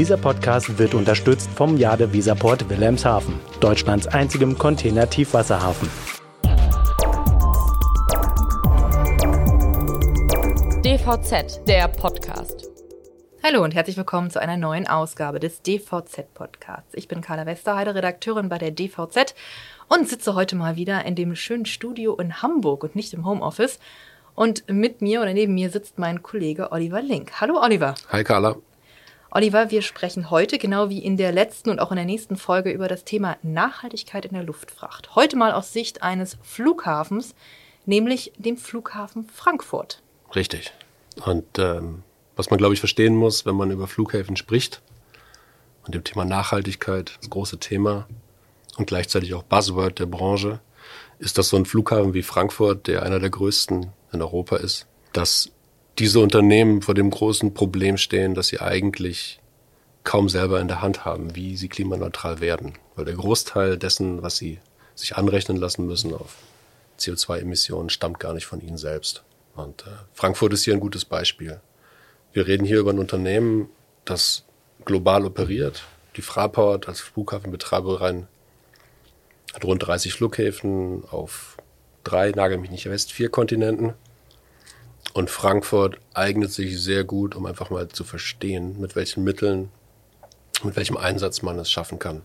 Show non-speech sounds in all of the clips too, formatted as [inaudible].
Dieser Podcast wird unterstützt vom Jade Visaport Wilhelmshaven, Deutschlands einzigem Container-Tiefwasserhafen. DVZ, der Podcast. Hallo und herzlich willkommen zu einer neuen Ausgabe des DVZ-Podcasts. Ich bin Carla Westerheide, Redakteurin bei der DVZ und sitze heute mal wieder in dem schönen Studio in Hamburg und nicht im Homeoffice. Und mit mir oder neben mir sitzt mein Kollege Oliver Link. Hallo Oliver. Hi Carla. Oliver, wir sprechen heute, genau wie in der letzten und auch in der nächsten Folge, über das Thema Nachhaltigkeit in der Luftfracht. Heute mal aus Sicht eines Flughafens, nämlich dem Flughafen Frankfurt. Richtig. Und ähm, was man, glaube ich, verstehen muss, wenn man über Flughäfen spricht und dem Thema Nachhaltigkeit, das große Thema und gleichzeitig auch Buzzword der Branche, ist, dass so ein Flughafen wie Frankfurt, der einer der größten in Europa ist, dass diese Unternehmen vor dem großen Problem stehen, dass sie eigentlich kaum selber in der Hand haben, wie sie klimaneutral werden. Weil der Großteil dessen, was sie sich anrechnen lassen müssen auf CO2-Emissionen, stammt gar nicht von ihnen selbst. Und äh, Frankfurt ist hier ein gutes Beispiel. Wir reden hier über ein Unternehmen, das global operiert. Die Fraport als Flughafenbetreiberin hat rund 30 Flughäfen auf drei, nagel mich nicht fest, vier Kontinenten. Und Frankfurt eignet sich sehr gut, um einfach mal zu verstehen, mit welchen Mitteln, mit welchem Einsatz man es schaffen kann,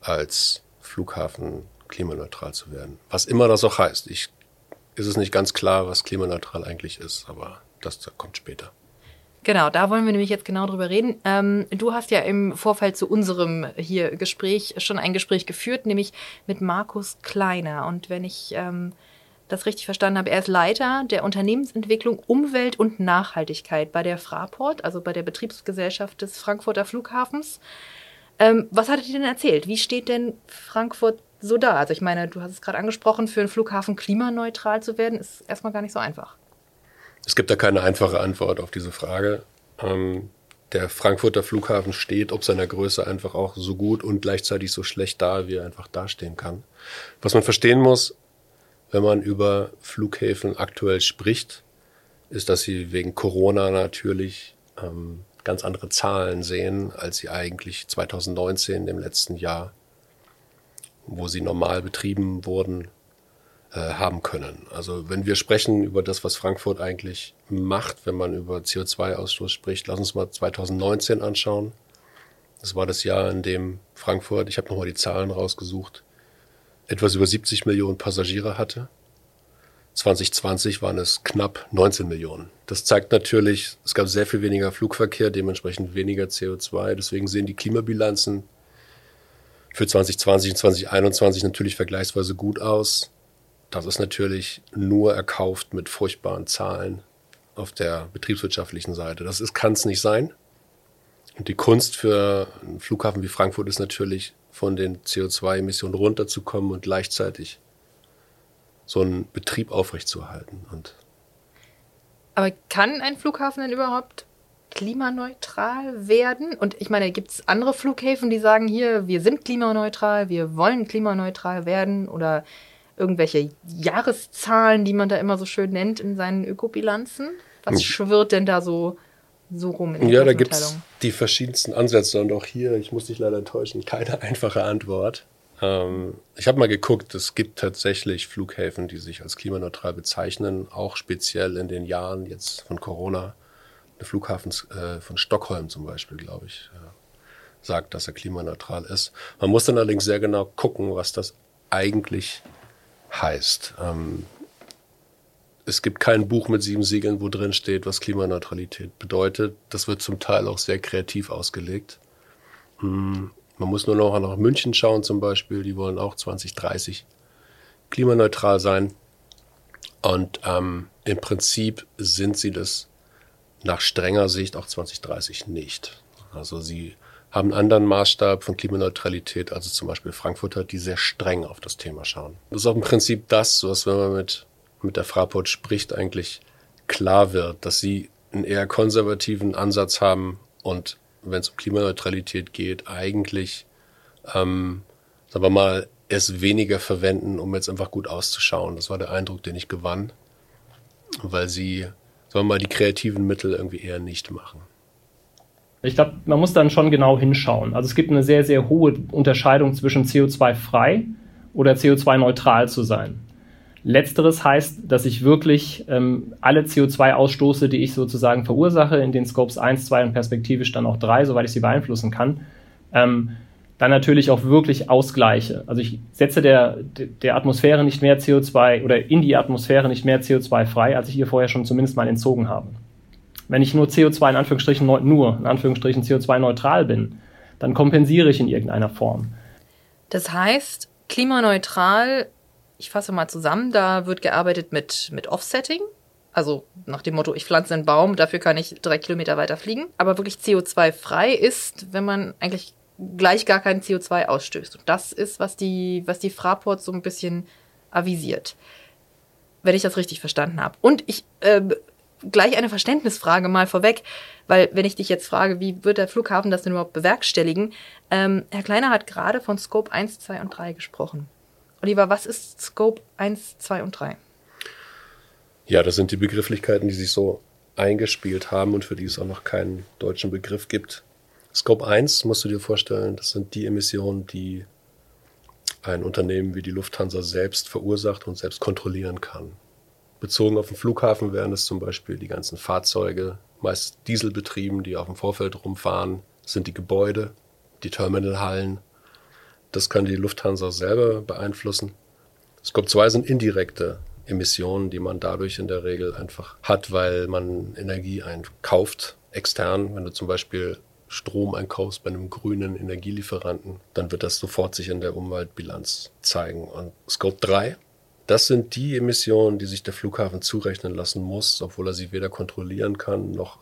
als Flughafen klimaneutral zu werden. Was immer das auch heißt. Ich, ist es nicht ganz klar, was klimaneutral eigentlich ist, aber das kommt später. Genau, da wollen wir nämlich jetzt genau drüber reden. Ähm, du hast ja im Vorfeld zu unserem hier Gespräch schon ein Gespräch geführt, nämlich mit Markus Kleiner. Und wenn ich ähm, das richtig verstanden habe, er ist Leiter der Unternehmensentwicklung Umwelt und Nachhaltigkeit bei der Fraport, also bei der Betriebsgesellschaft des Frankfurter Flughafens. Ähm, was hat er dir denn erzählt? Wie steht denn Frankfurt so da? Also ich meine, du hast es gerade angesprochen, für einen Flughafen klimaneutral zu werden, ist erstmal gar nicht so einfach. Es gibt da keine einfache Antwort auf diese Frage. Ähm, der Frankfurter Flughafen steht ob seiner Größe einfach auch so gut und gleichzeitig so schlecht da, wie er einfach dastehen kann. Was man verstehen muss, wenn man über Flughäfen aktuell spricht, ist, dass sie wegen Corona natürlich ähm, ganz andere Zahlen sehen, als sie eigentlich 2019, im letzten Jahr, wo sie normal betrieben wurden, äh, haben können. Also wenn wir sprechen über das, was Frankfurt eigentlich macht, wenn man über CO2-Ausstoß spricht, lass uns mal 2019 anschauen. Das war das Jahr, in dem Frankfurt, ich habe nochmal die Zahlen rausgesucht, etwas über 70 Millionen Passagiere hatte. 2020 waren es knapp 19 Millionen. Das zeigt natürlich, es gab sehr viel weniger Flugverkehr, dementsprechend weniger CO2. Deswegen sehen die Klimabilanzen für 2020 und 2021 natürlich vergleichsweise gut aus. Das ist natürlich nur erkauft mit furchtbaren Zahlen auf der betriebswirtschaftlichen Seite. Das kann es nicht sein. Und die Kunst für einen Flughafen wie Frankfurt ist natürlich, von den CO2-Emissionen runterzukommen und gleichzeitig so einen Betrieb aufrechtzuerhalten. Und Aber kann ein Flughafen denn überhaupt klimaneutral werden? Und ich meine, gibt es andere Flughäfen, die sagen hier, wir sind klimaneutral, wir wollen klimaneutral werden? Oder irgendwelche Jahreszahlen, die man da immer so schön nennt in seinen Ökobilanzen? Was hm. schwirrt denn da so, so rum in Ja, da gibt es die verschiedensten Ansätze und auch hier, ich muss dich leider enttäuschen, keine [laughs] einfache Antwort. Ähm, ich habe mal geguckt, es gibt tatsächlich Flughäfen, die sich als klimaneutral bezeichnen, auch speziell in den Jahren jetzt von Corona. Der Flughafen äh, von Stockholm zum Beispiel, glaube ich, äh, sagt, dass er klimaneutral ist. Man muss dann allerdings sehr genau gucken, was das eigentlich heißt. Ähm, es gibt kein Buch mit sieben Siegeln, wo drin steht, was Klimaneutralität bedeutet. Das wird zum Teil auch sehr kreativ ausgelegt. Hm, man muss nur noch nach München schauen zum Beispiel. Die wollen auch 2030 klimaneutral sein. Und ähm, im Prinzip sind sie das nach strenger Sicht auch 2030 nicht. Also sie haben einen anderen Maßstab von Klimaneutralität, also zum Beispiel Frankfurter, die sehr streng auf das Thema schauen. Das ist auch im Prinzip das, was wenn man mit, mit der Fraport spricht, eigentlich klar wird, dass sie einen eher konservativen Ansatz haben und wenn es um Klimaneutralität geht, eigentlich, ähm, sagen wir mal, es weniger verwenden, um jetzt einfach gut auszuschauen. Das war der Eindruck, den ich gewann, weil sie, sagen wir mal, die kreativen Mittel irgendwie eher nicht machen. Ich glaube, man muss dann schon genau hinschauen. Also es gibt eine sehr, sehr hohe Unterscheidung zwischen CO2-frei oder CO2-neutral zu sein. Letzteres heißt, dass ich wirklich ähm, alle CO2-Ausstoße, die ich sozusagen verursache, in den Scopes 1, 2 und perspektivisch dann auch 3, soweit ich sie beeinflussen kann, ähm, dann natürlich auch wirklich ausgleiche. Also ich setze der, der Atmosphäre nicht mehr CO2 oder in die Atmosphäre nicht mehr CO2 frei, als ich ihr vorher schon zumindest mal entzogen habe. Wenn ich nur CO2 in Anführungsstrichen nur in Anführungsstrichen CO2 neutral bin, dann kompensiere ich in irgendeiner Form. Das heißt, klimaneutral, ich fasse mal zusammen, da wird gearbeitet mit, mit Offsetting. Also nach dem Motto, ich pflanze einen Baum, dafür kann ich drei Kilometer weiter fliegen. Aber wirklich CO2-frei ist, wenn man eigentlich gleich gar kein CO2 ausstößt. Und das ist, was die, was die Fraport so ein bisschen avisiert. Wenn ich das richtig verstanden habe. Und ich äh, gleich eine Verständnisfrage mal vorweg, weil wenn ich dich jetzt frage, wie wird der Flughafen das denn überhaupt bewerkstelligen? Ähm, Herr Kleiner hat gerade von Scope 1, 2 und 3 gesprochen. Oliver, was ist Scope 1, 2 und 3? Ja, das sind die Begrifflichkeiten, die sich so eingespielt haben und für die es auch noch keinen deutschen Begriff gibt. Scope 1 musst du dir vorstellen, das sind die Emissionen, die ein Unternehmen wie die Lufthansa selbst verursacht und selbst kontrollieren kann. Bezogen auf den Flughafen wären es zum Beispiel die ganzen Fahrzeuge, meist Dieselbetrieben, die auf dem Vorfeld rumfahren, sind die Gebäude, die Terminalhallen. Das kann die Lufthansa selber beeinflussen. Scope 2 sind indirekte Emissionen, die man dadurch in der Regel einfach hat, weil man Energie einkauft, extern. Wenn du zum Beispiel Strom einkaufst bei einem grünen Energielieferanten, dann wird das sofort sich in der Umweltbilanz zeigen. Und Scope 3, das sind die Emissionen, die sich der Flughafen zurechnen lassen muss, obwohl er sie weder kontrollieren kann, noch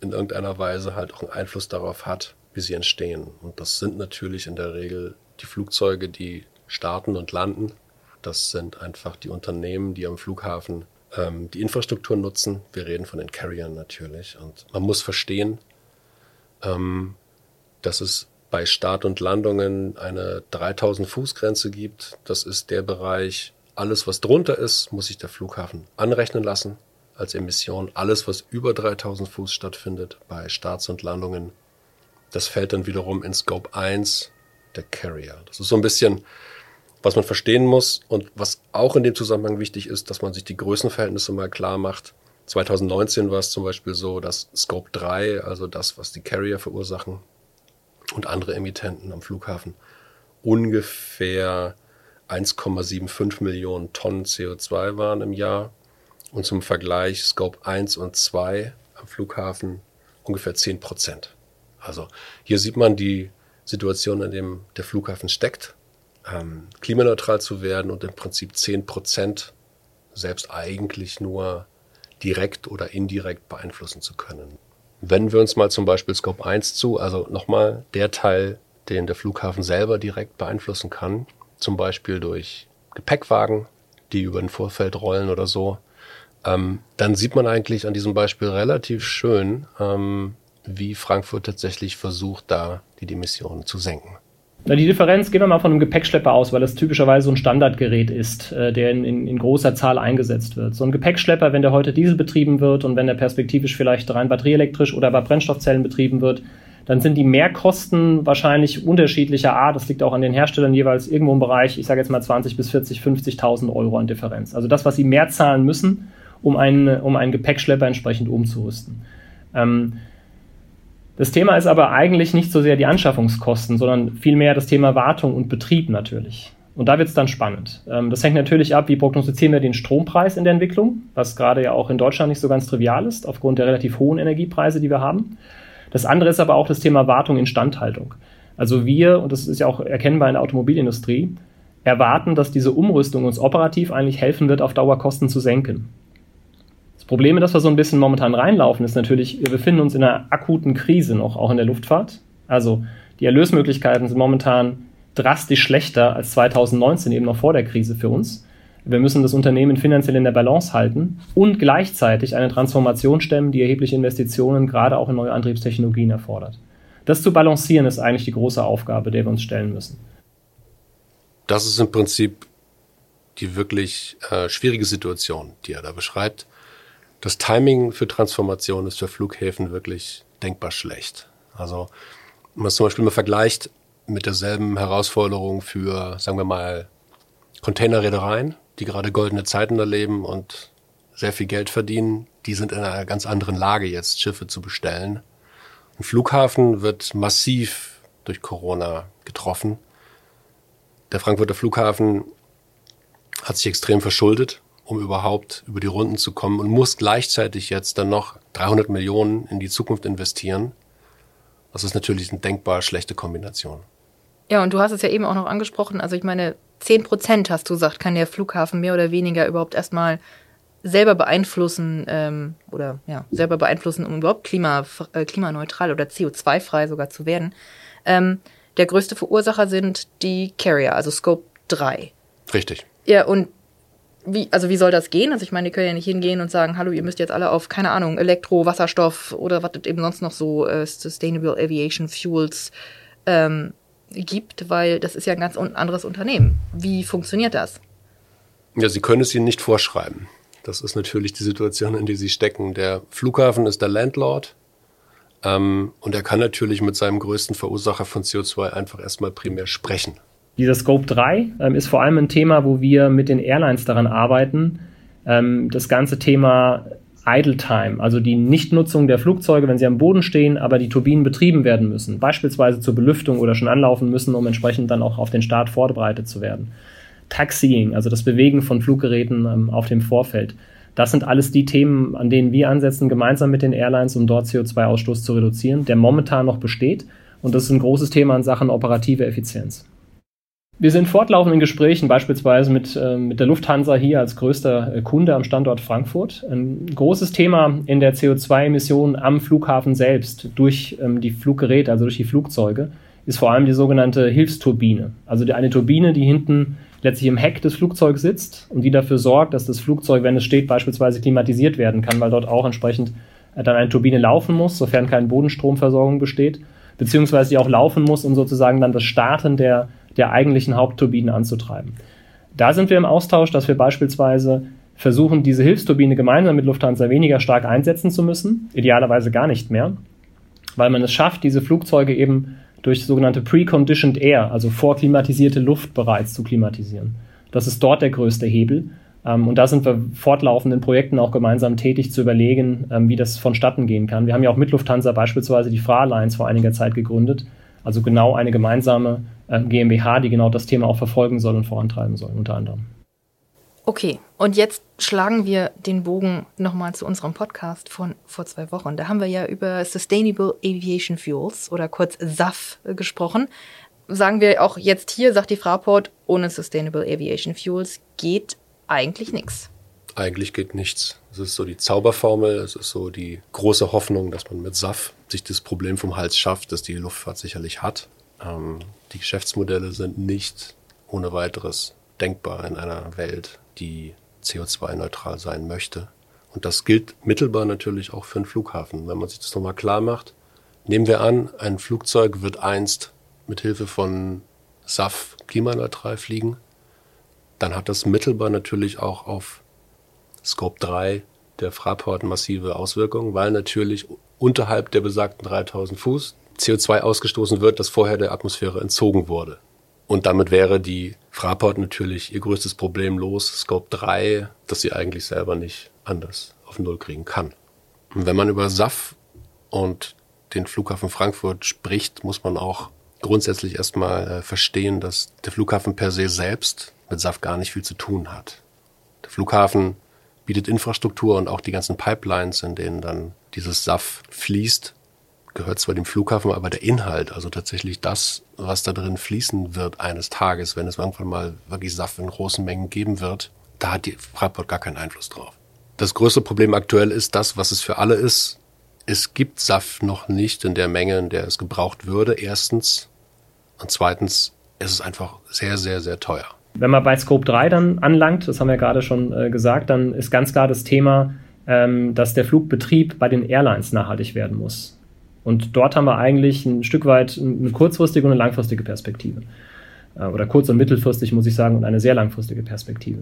in irgendeiner Weise halt auch einen Einfluss darauf hat, wie sie entstehen. Und das sind natürlich in der Regel die Flugzeuge, die starten und landen. Das sind einfach die Unternehmen, die am Flughafen ähm, die Infrastruktur nutzen. Wir reden von den Carriern natürlich. Und man muss verstehen, ähm, dass es bei Start und Landungen eine 3000 Fuß Grenze gibt. Das ist der Bereich, alles was drunter ist, muss sich der Flughafen anrechnen lassen als Emission. Alles was über 3000 Fuß stattfindet bei Starts und Landungen, das fällt dann wiederum in Scope 1 der Carrier. Das ist so ein bisschen, was man verstehen muss und was auch in dem Zusammenhang wichtig ist, dass man sich die Größenverhältnisse mal klar macht. 2019 war es zum Beispiel so, dass Scope 3, also das, was die Carrier verursachen und andere Emittenten am Flughafen, ungefähr 1,75 Millionen Tonnen CO2 waren im Jahr. Und zum Vergleich Scope 1 und 2 am Flughafen ungefähr 10 Prozent. Also hier sieht man die Situation, in dem der Flughafen steckt, ähm, klimaneutral zu werden und im Prinzip 10 Prozent selbst eigentlich nur direkt oder indirekt beeinflussen zu können. Wenn wir uns mal zum Beispiel Scope 1 zu, also nochmal der Teil, den der Flughafen selber direkt beeinflussen kann, zum Beispiel durch Gepäckwagen, die über ein Vorfeld rollen oder so, ähm, dann sieht man eigentlich an diesem Beispiel relativ schön, ähm, wie Frankfurt tatsächlich versucht, da die Emissionen zu senken. Na, die Differenz, gehen wir mal von einem Gepäckschlepper aus, weil das typischerweise so ein Standardgerät ist, äh, der in, in, in, großer Zahl eingesetzt wird. So ein Gepäckschlepper, wenn der heute Diesel betrieben wird und wenn der perspektivisch vielleicht rein batterieelektrisch oder bei Brennstoffzellen betrieben wird, dann sind die Mehrkosten wahrscheinlich unterschiedlicher Art. Das liegt auch an den Herstellern jeweils irgendwo im Bereich, ich sage jetzt mal 20 bis 40, 50.000 Euro an Differenz. Also das, was sie mehr zahlen müssen, um einen, um einen Gepäckschlepper entsprechend umzurüsten. Ähm, das Thema ist aber eigentlich nicht so sehr die Anschaffungskosten, sondern vielmehr das Thema Wartung und Betrieb natürlich. Und da wird es dann spannend. Ähm, das hängt natürlich ab, wie prognostizieren wir den Strompreis in der Entwicklung, was gerade ja auch in Deutschland nicht so ganz trivial ist, aufgrund der relativ hohen Energiepreise, die wir haben. Das andere ist aber auch das Thema Wartung, Instandhaltung. Also wir, und das ist ja auch erkennbar in der Automobilindustrie, erwarten, dass diese Umrüstung uns operativ eigentlich helfen wird, auf Dauer Kosten zu senken. Problem, in das wir so ein bisschen momentan reinlaufen, ist natürlich, wir befinden uns in einer akuten Krise noch, auch in der Luftfahrt. Also die Erlösmöglichkeiten sind momentan drastisch schlechter als 2019, eben noch vor der Krise für uns. Wir müssen das Unternehmen finanziell in der Balance halten und gleichzeitig eine Transformation stemmen, die erhebliche Investitionen gerade auch in neue Antriebstechnologien erfordert. Das zu balancieren ist eigentlich die große Aufgabe, der wir uns stellen müssen. Das ist im Prinzip die wirklich äh, schwierige Situation, die er da beschreibt. Das Timing für Transformation ist für Flughäfen wirklich denkbar schlecht. Also, wenn man es zum Beispiel mal vergleicht mit derselben Herausforderung für, sagen wir mal, Containerreedereien, die gerade goldene Zeiten erleben und sehr viel Geld verdienen, die sind in einer ganz anderen Lage jetzt, Schiffe zu bestellen. Ein Flughafen wird massiv durch Corona getroffen. Der Frankfurter Flughafen hat sich extrem verschuldet, um überhaupt über die Runden zu kommen und muss gleichzeitig jetzt dann noch 300 Millionen in die Zukunft investieren. Das ist natürlich eine denkbar schlechte Kombination. Ja, und du hast es ja eben auch noch angesprochen. Also ich meine, 10 Prozent, hast du gesagt, kann der Flughafen mehr oder weniger überhaupt erstmal selber beeinflussen ähm, oder ja, selber beeinflussen, um überhaupt klima, äh, klimaneutral oder CO2-frei sogar zu werden. Ähm, der größte Verursacher sind die Carrier, also Scope 3. Richtig. Ja, und wie, also wie soll das gehen? Also ich meine, die können ja nicht hingehen und sagen, hallo, ihr müsst jetzt alle auf, keine Ahnung, Elektro, Wasserstoff oder was eben sonst noch so äh, Sustainable Aviation Fuels ähm, gibt, weil das ist ja ein ganz anderes Unternehmen. Wie funktioniert das? Ja, Sie können es Ihnen nicht vorschreiben. Das ist natürlich die Situation, in die Sie stecken. Der Flughafen ist der Landlord ähm, und er kann natürlich mit seinem größten Verursacher von CO2 einfach erstmal primär sprechen. Dieser Scope 3 ähm, ist vor allem ein Thema, wo wir mit den Airlines daran arbeiten, ähm, das ganze Thema Idle Time, also die Nichtnutzung der Flugzeuge, wenn sie am Boden stehen, aber die Turbinen betrieben werden müssen, beispielsweise zur Belüftung oder schon anlaufen müssen, um entsprechend dann auch auf den Start vorbereitet zu werden. Taxiing, also das Bewegen von Fluggeräten ähm, auf dem Vorfeld. Das sind alles die Themen, an denen wir ansetzen, gemeinsam mit den Airlines, um dort CO2-Ausstoß zu reduzieren, der momentan noch besteht. Und das ist ein großes Thema in Sachen operative Effizienz. Wir sind fortlaufend in Gesprächen, beispielsweise mit, äh, mit der Lufthansa hier als größter äh, Kunde am Standort Frankfurt. Ein großes Thema in der CO2-Emission am Flughafen selbst durch ähm, die Fluggeräte, also durch die Flugzeuge, ist vor allem die sogenannte Hilfsturbine. Also die, eine Turbine, die hinten letztlich im Heck des Flugzeugs sitzt und die dafür sorgt, dass das Flugzeug, wenn es steht, beispielsweise klimatisiert werden kann, weil dort auch entsprechend äh, dann eine Turbine laufen muss, sofern keine Bodenstromversorgung besteht, beziehungsweise die auch laufen muss, um sozusagen dann das Starten der der eigentlichen Hauptturbine anzutreiben. Da sind wir im Austausch, dass wir beispielsweise versuchen, diese Hilfsturbine gemeinsam mit Lufthansa weniger stark einsetzen zu müssen, idealerweise gar nicht mehr, weil man es schafft, diese Flugzeuge eben durch sogenannte Preconditioned Air, also vorklimatisierte Luft bereits zu klimatisieren. Das ist dort der größte Hebel. Ähm, und da sind wir fortlaufend in Projekten auch gemeinsam tätig zu überlegen, ähm, wie das vonstatten gehen kann. Wir haben ja auch mit Lufthansa beispielsweise die Fra Alliance vor einiger Zeit gegründet, also genau eine gemeinsame äh, GmbH, die genau das Thema auch verfolgen soll und vorantreiben soll, unter anderem. Okay, und jetzt schlagen wir den Bogen nochmal zu unserem Podcast von vor zwei Wochen. Da haben wir ja über Sustainable Aviation Fuels oder kurz SAF gesprochen. Sagen wir auch jetzt hier, sagt die Fraport, ohne Sustainable Aviation Fuels geht eigentlich nichts. Eigentlich geht nichts. Es ist so die Zauberformel, es ist so die große Hoffnung, dass man mit SAF sich das Problem vom Hals schafft, das die Luftfahrt sicherlich hat. Ähm, die Geschäftsmodelle sind nicht ohne weiteres denkbar in einer Welt, die CO2-neutral sein möchte. Und das gilt mittelbar natürlich auch für einen Flughafen. Wenn man sich das nochmal klar macht, nehmen wir an, ein Flugzeug wird einst mit Hilfe von SAF klimaneutral fliegen, dann hat das mittelbar natürlich auch auf Scope 3 der Fraport massive Auswirkungen, weil natürlich unterhalb der besagten 3000 Fuß CO2 ausgestoßen wird, das vorher der Atmosphäre entzogen wurde. Und damit wäre die Fraport natürlich ihr größtes Problem los, Scope 3, das sie eigentlich selber nicht anders auf Null kriegen kann. Und wenn man über SAF und den Flughafen Frankfurt spricht, muss man auch grundsätzlich erstmal äh, verstehen, dass der Flughafen per se selbst mit SAF gar nicht viel zu tun hat. Der Flughafen bietet Infrastruktur und auch die ganzen Pipelines, in denen dann dieses SAF fließt, gehört zwar dem Flughafen, aber der Inhalt, also tatsächlich das, was da drin fließen wird eines Tages, wenn es irgendwann mal wirklich Saft in großen Mengen geben wird, da hat die Fraport gar keinen Einfluss drauf. Das größte Problem aktuell ist das, was es für alle ist. Es gibt Saft noch nicht in der Menge, in der es gebraucht würde, erstens. Und zweitens ist es einfach sehr, sehr, sehr teuer. Wenn man bei Scope 3 dann anlangt, das haben wir gerade schon äh, gesagt, dann ist ganz klar das Thema, ähm, dass der Flugbetrieb bei den Airlines nachhaltig werden muss. Und dort haben wir eigentlich ein Stück weit eine kurzfristige und eine langfristige Perspektive. Äh, oder kurz- und mittelfristig, muss ich sagen, und eine sehr langfristige Perspektive.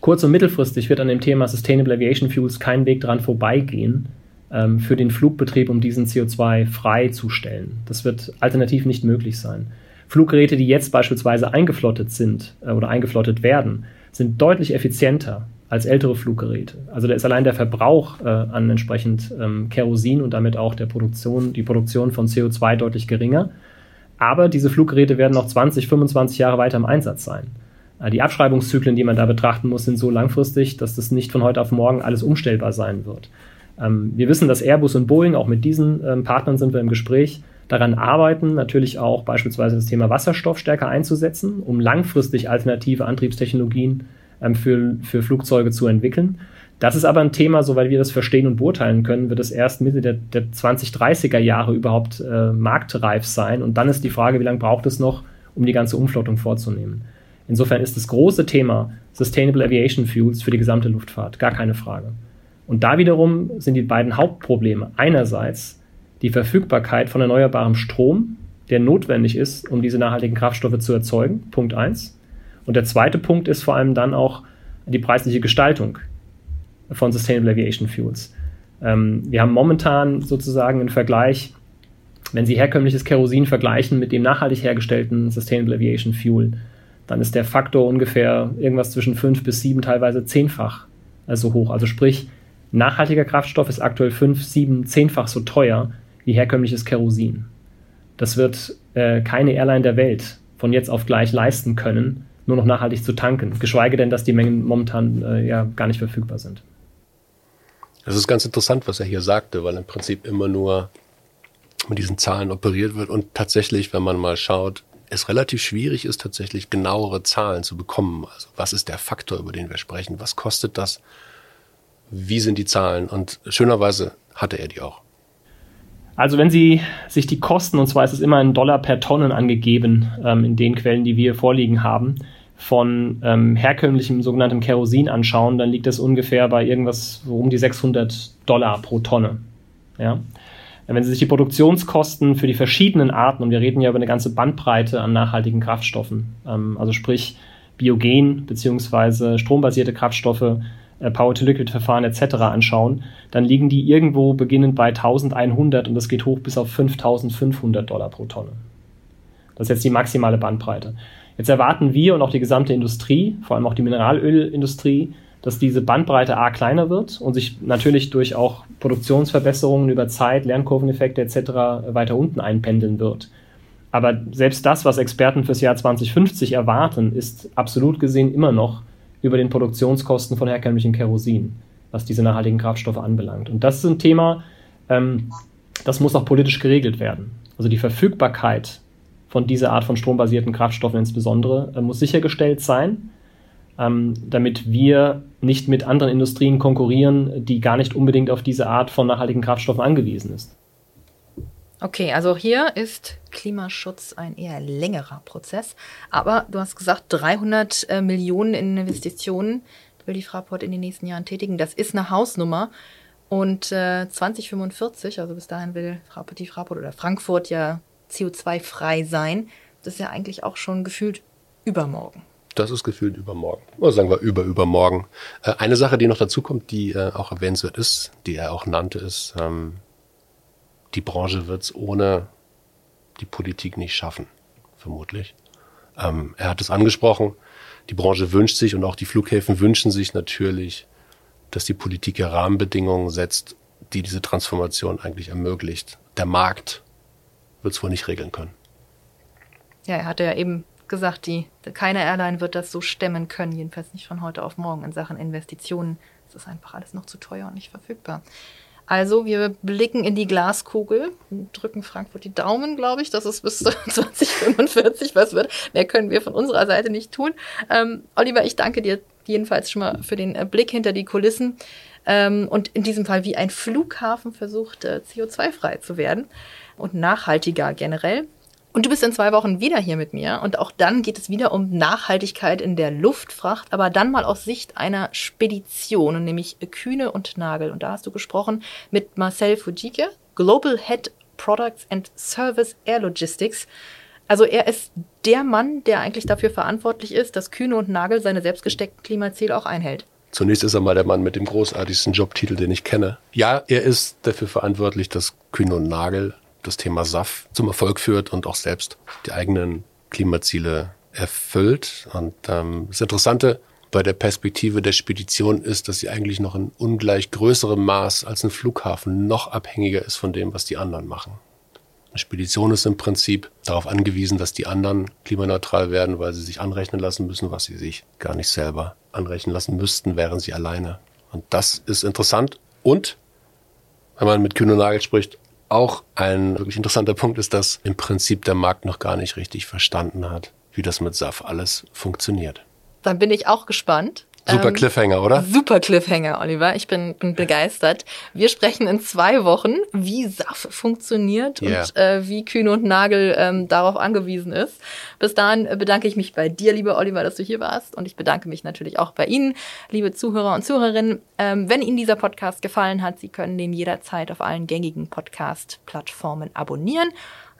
Kurz- und mittelfristig wird an dem Thema Sustainable Aviation Fuels kein Weg dran vorbeigehen, ähm, für den Flugbetrieb, um diesen CO2 freizustellen. Das wird alternativ nicht möglich sein. Fluggeräte, die jetzt beispielsweise eingeflottet sind äh, oder eingeflottet werden, sind deutlich effizienter als ältere Fluggeräte. Also da ist allein der Verbrauch äh, an entsprechend ähm, Kerosin und damit auch der Produktion, die Produktion von CO2 deutlich geringer. Aber diese Fluggeräte werden noch 20, 25 Jahre weiter im Einsatz sein. Äh, die Abschreibungszyklen, die man da betrachten muss, sind so langfristig, dass das nicht von heute auf morgen alles umstellbar sein wird. Ähm, wir wissen, dass Airbus und Boeing, auch mit diesen ähm, Partnern sind wir im Gespräch, daran arbeiten, natürlich auch beispielsweise das Thema Wasserstoff stärker einzusetzen, um langfristig alternative Antriebstechnologien ähm, für, für Flugzeuge zu entwickeln. Das ist aber ein Thema, soweit wir das verstehen und beurteilen können, wird es erst Mitte der, der 2030er Jahre überhaupt äh, marktreif sein. Und dann ist die Frage, wie lange braucht es noch, um die ganze Umflottung vorzunehmen. Insofern ist das große Thema Sustainable Aviation Fuels für die gesamte Luftfahrt gar keine Frage. Und da wiederum sind die beiden Hauptprobleme einerseits die Verfügbarkeit von erneuerbarem Strom, der notwendig ist, um diese nachhaltigen Kraftstoffe zu erzeugen, Punkt eins. Und der zweite Punkt ist vor allem dann auch die preisliche Gestaltung von Sustainable Aviation Fuels. Ähm, wir haben momentan sozusagen einen Vergleich, wenn Sie herkömmliches Kerosin vergleichen mit dem nachhaltig hergestellten Sustainable Aviation Fuel, dann ist der Faktor ungefähr irgendwas zwischen fünf bis sieben, teilweise zehnfach so hoch. Also sprich, nachhaltiger Kraftstoff ist aktuell fünf, sieben, zehnfach so teuer wie herkömmliches Kerosin. Das wird äh, keine Airline der Welt von jetzt auf gleich leisten können, nur noch nachhaltig zu tanken. Geschweige denn, dass die Mengen momentan äh, ja gar nicht verfügbar sind. Das ist ganz interessant, was er hier sagte, weil im Prinzip immer nur mit diesen Zahlen operiert wird und tatsächlich, wenn man mal schaut, es relativ schwierig ist, tatsächlich genauere Zahlen zu bekommen. Also was ist der Faktor, über den wir sprechen? Was kostet das? Wie sind die Zahlen? Und schönerweise hatte er die auch. Also wenn Sie sich die Kosten, und zwar ist es immer ein Dollar per Tonnen angegeben ähm, in den Quellen, die wir vorliegen haben, von ähm, herkömmlichem sogenanntem Kerosin anschauen, dann liegt das ungefähr bei irgendwas um die 600 Dollar pro Tonne. Ja? Wenn Sie sich die Produktionskosten für die verschiedenen Arten, und wir reden ja über eine ganze Bandbreite an nachhaltigen Kraftstoffen, ähm, also sprich Biogen bzw. strombasierte Kraftstoffe, Power-to-Liquid-Verfahren etc. anschauen, dann liegen die irgendwo beginnend bei 1100 und das geht hoch bis auf 5500 Dollar pro Tonne. Das ist jetzt die maximale Bandbreite. Jetzt erwarten wir und auch die gesamte Industrie, vor allem auch die Mineralölindustrie, dass diese Bandbreite A kleiner wird und sich natürlich durch auch Produktionsverbesserungen über Zeit, Lernkurveneffekte etc. weiter unten einpendeln wird. Aber selbst das, was Experten fürs Jahr 2050 erwarten, ist absolut gesehen immer noch über den Produktionskosten von herkömmlichen Kerosin, was diese nachhaltigen Kraftstoffe anbelangt. Und das ist ein Thema, ähm, das muss auch politisch geregelt werden. Also die Verfügbarkeit von dieser Art von strombasierten Kraftstoffen insbesondere äh, muss sichergestellt sein, ähm, damit wir nicht mit anderen Industrien konkurrieren, die gar nicht unbedingt auf diese Art von nachhaltigen Kraftstoffen angewiesen ist. Okay, also hier ist Klimaschutz ein eher längerer Prozess. Aber du hast gesagt, 300 äh, Millionen in Investitionen will die Fraport in den nächsten Jahren tätigen. Das ist eine Hausnummer. Und äh, 2045, also bis dahin will Fraport, die Fraport oder Frankfurt ja CO2-frei sein. Das ist ja eigentlich auch schon gefühlt übermorgen. Das ist gefühlt übermorgen. Oder sagen wir über übermorgen. Äh, eine Sache, die noch dazu kommt, die äh, auch erwähnenswert ist, die er auch nannte, ist, ähm, die Branche wird es ohne die Politik nicht schaffen, vermutlich. Ähm, er hat es angesprochen, die Branche wünscht sich und auch die Flughäfen wünschen sich natürlich, dass die Politik ja Rahmenbedingungen setzt, die diese Transformation eigentlich ermöglicht. Der Markt wird es wohl nicht regeln können. Ja, er hatte ja eben gesagt, die, keine Airline wird das so stemmen können, jedenfalls nicht von heute auf morgen in Sachen Investitionen. Es ist einfach alles noch zu teuer und nicht verfügbar. Also wir blicken in die Glaskugel, drücken Frankfurt die Daumen, glaube ich, dass es bis [laughs] 2045 was wird. Mehr können wir von unserer Seite nicht tun. Ähm, Oliver, ich danke dir jedenfalls schon mal für den äh, Blick hinter die Kulissen. Ähm, und in diesem Fall, wie ein Flughafen versucht, äh, CO2-frei zu werden und nachhaltiger generell. Und du bist in zwei Wochen wieder hier mit mir und auch dann geht es wieder um Nachhaltigkeit in der Luftfracht, aber dann mal aus Sicht einer Spedition, nämlich Kühne und Nagel. Und da hast du gesprochen mit Marcel Fujike, Global Head Products and Service Air Logistics. Also er ist der Mann, der eigentlich dafür verantwortlich ist, dass Kühne und Nagel seine selbstgesteckten Klimaziele auch einhält. Zunächst ist er mal der Mann mit dem großartigsten Jobtitel, den ich kenne. Ja, er ist dafür verantwortlich, dass Kühn und Nagel das Thema SAF zum Erfolg führt und auch selbst die eigenen Klimaziele erfüllt. Und ähm, das Interessante bei der Perspektive der Spedition ist, dass sie eigentlich noch in ungleich größerem Maß als ein Flughafen noch abhängiger ist von dem, was die anderen machen. Eine Spedition ist im Prinzip darauf angewiesen, dass die anderen klimaneutral werden, weil sie sich anrechnen lassen müssen, was sie sich gar nicht selber anrechnen lassen müssten, wären sie alleine. Und das ist interessant. Und, wenn man mit Kühn und Nagel spricht, auch ein wirklich interessanter Punkt ist, dass im Prinzip der Markt noch gar nicht richtig verstanden hat, wie das mit SAF alles funktioniert. Dann bin ich auch gespannt. Super ähm, Cliffhanger, oder? Super Cliffhanger, Oliver. Ich bin, bin begeistert. Wir sprechen in zwei Wochen, wie SAF funktioniert yeah. und äh, wie Kühn und Nagel ähm, darauf angewiesen ist. Bis dahin bedanke ich mich bei dir, lieber Oliver, dass du hier warst. Und ich bedanke mich natürlich auch bei Ihnen, liebe Zuhörer und Zuhörerinnen. Ähm, wenn Ihnen dieser Podcast gefallen hat, Sie können den jederzeit auf allen gängigen Podcast-Plattformen abonnieren.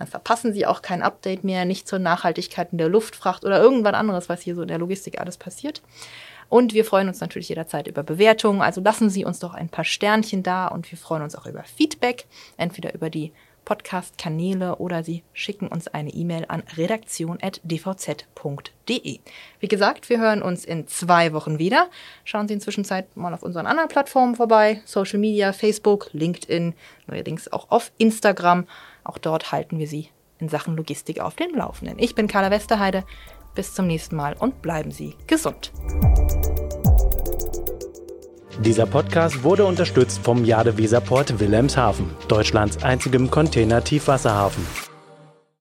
Dann verpassen Sie auch kein Update mehr, nicht zur Nachhaltigkeit in der Luftfracht oder irgendwas anderes, was hier so in der Logistik alles passiert. Und wir freuen uns natürlich jederzeit über Bewertungen. Also lassen Sie uns doch ein paar Sternchen da und wir freuen uns auch über Feedback, entweder über die Podcast-Kanäle oder Sie schicken uns eine E-Mail an redaktion.dvz.de. Wie gesagt, wir hören uns in zwei Wochen wieder. Schauen Sie inzwischen mal auf unseren anderen Plattformen vorbei. Social Media, Facebook, LinkedIn, neuerdings auch auf Instagram. Auch dort halten wir Sie in Sachen Logistik auf dem Laufenden. Ich bin Carla Westerheide. Bis zum nächsten Mal und bleiben Sie gesund. Dieser Podcast wurde unterstützt vom Jade Weserport Wilhelmshaven, Deutschlands einzigem Container-Tiefwasserhafen.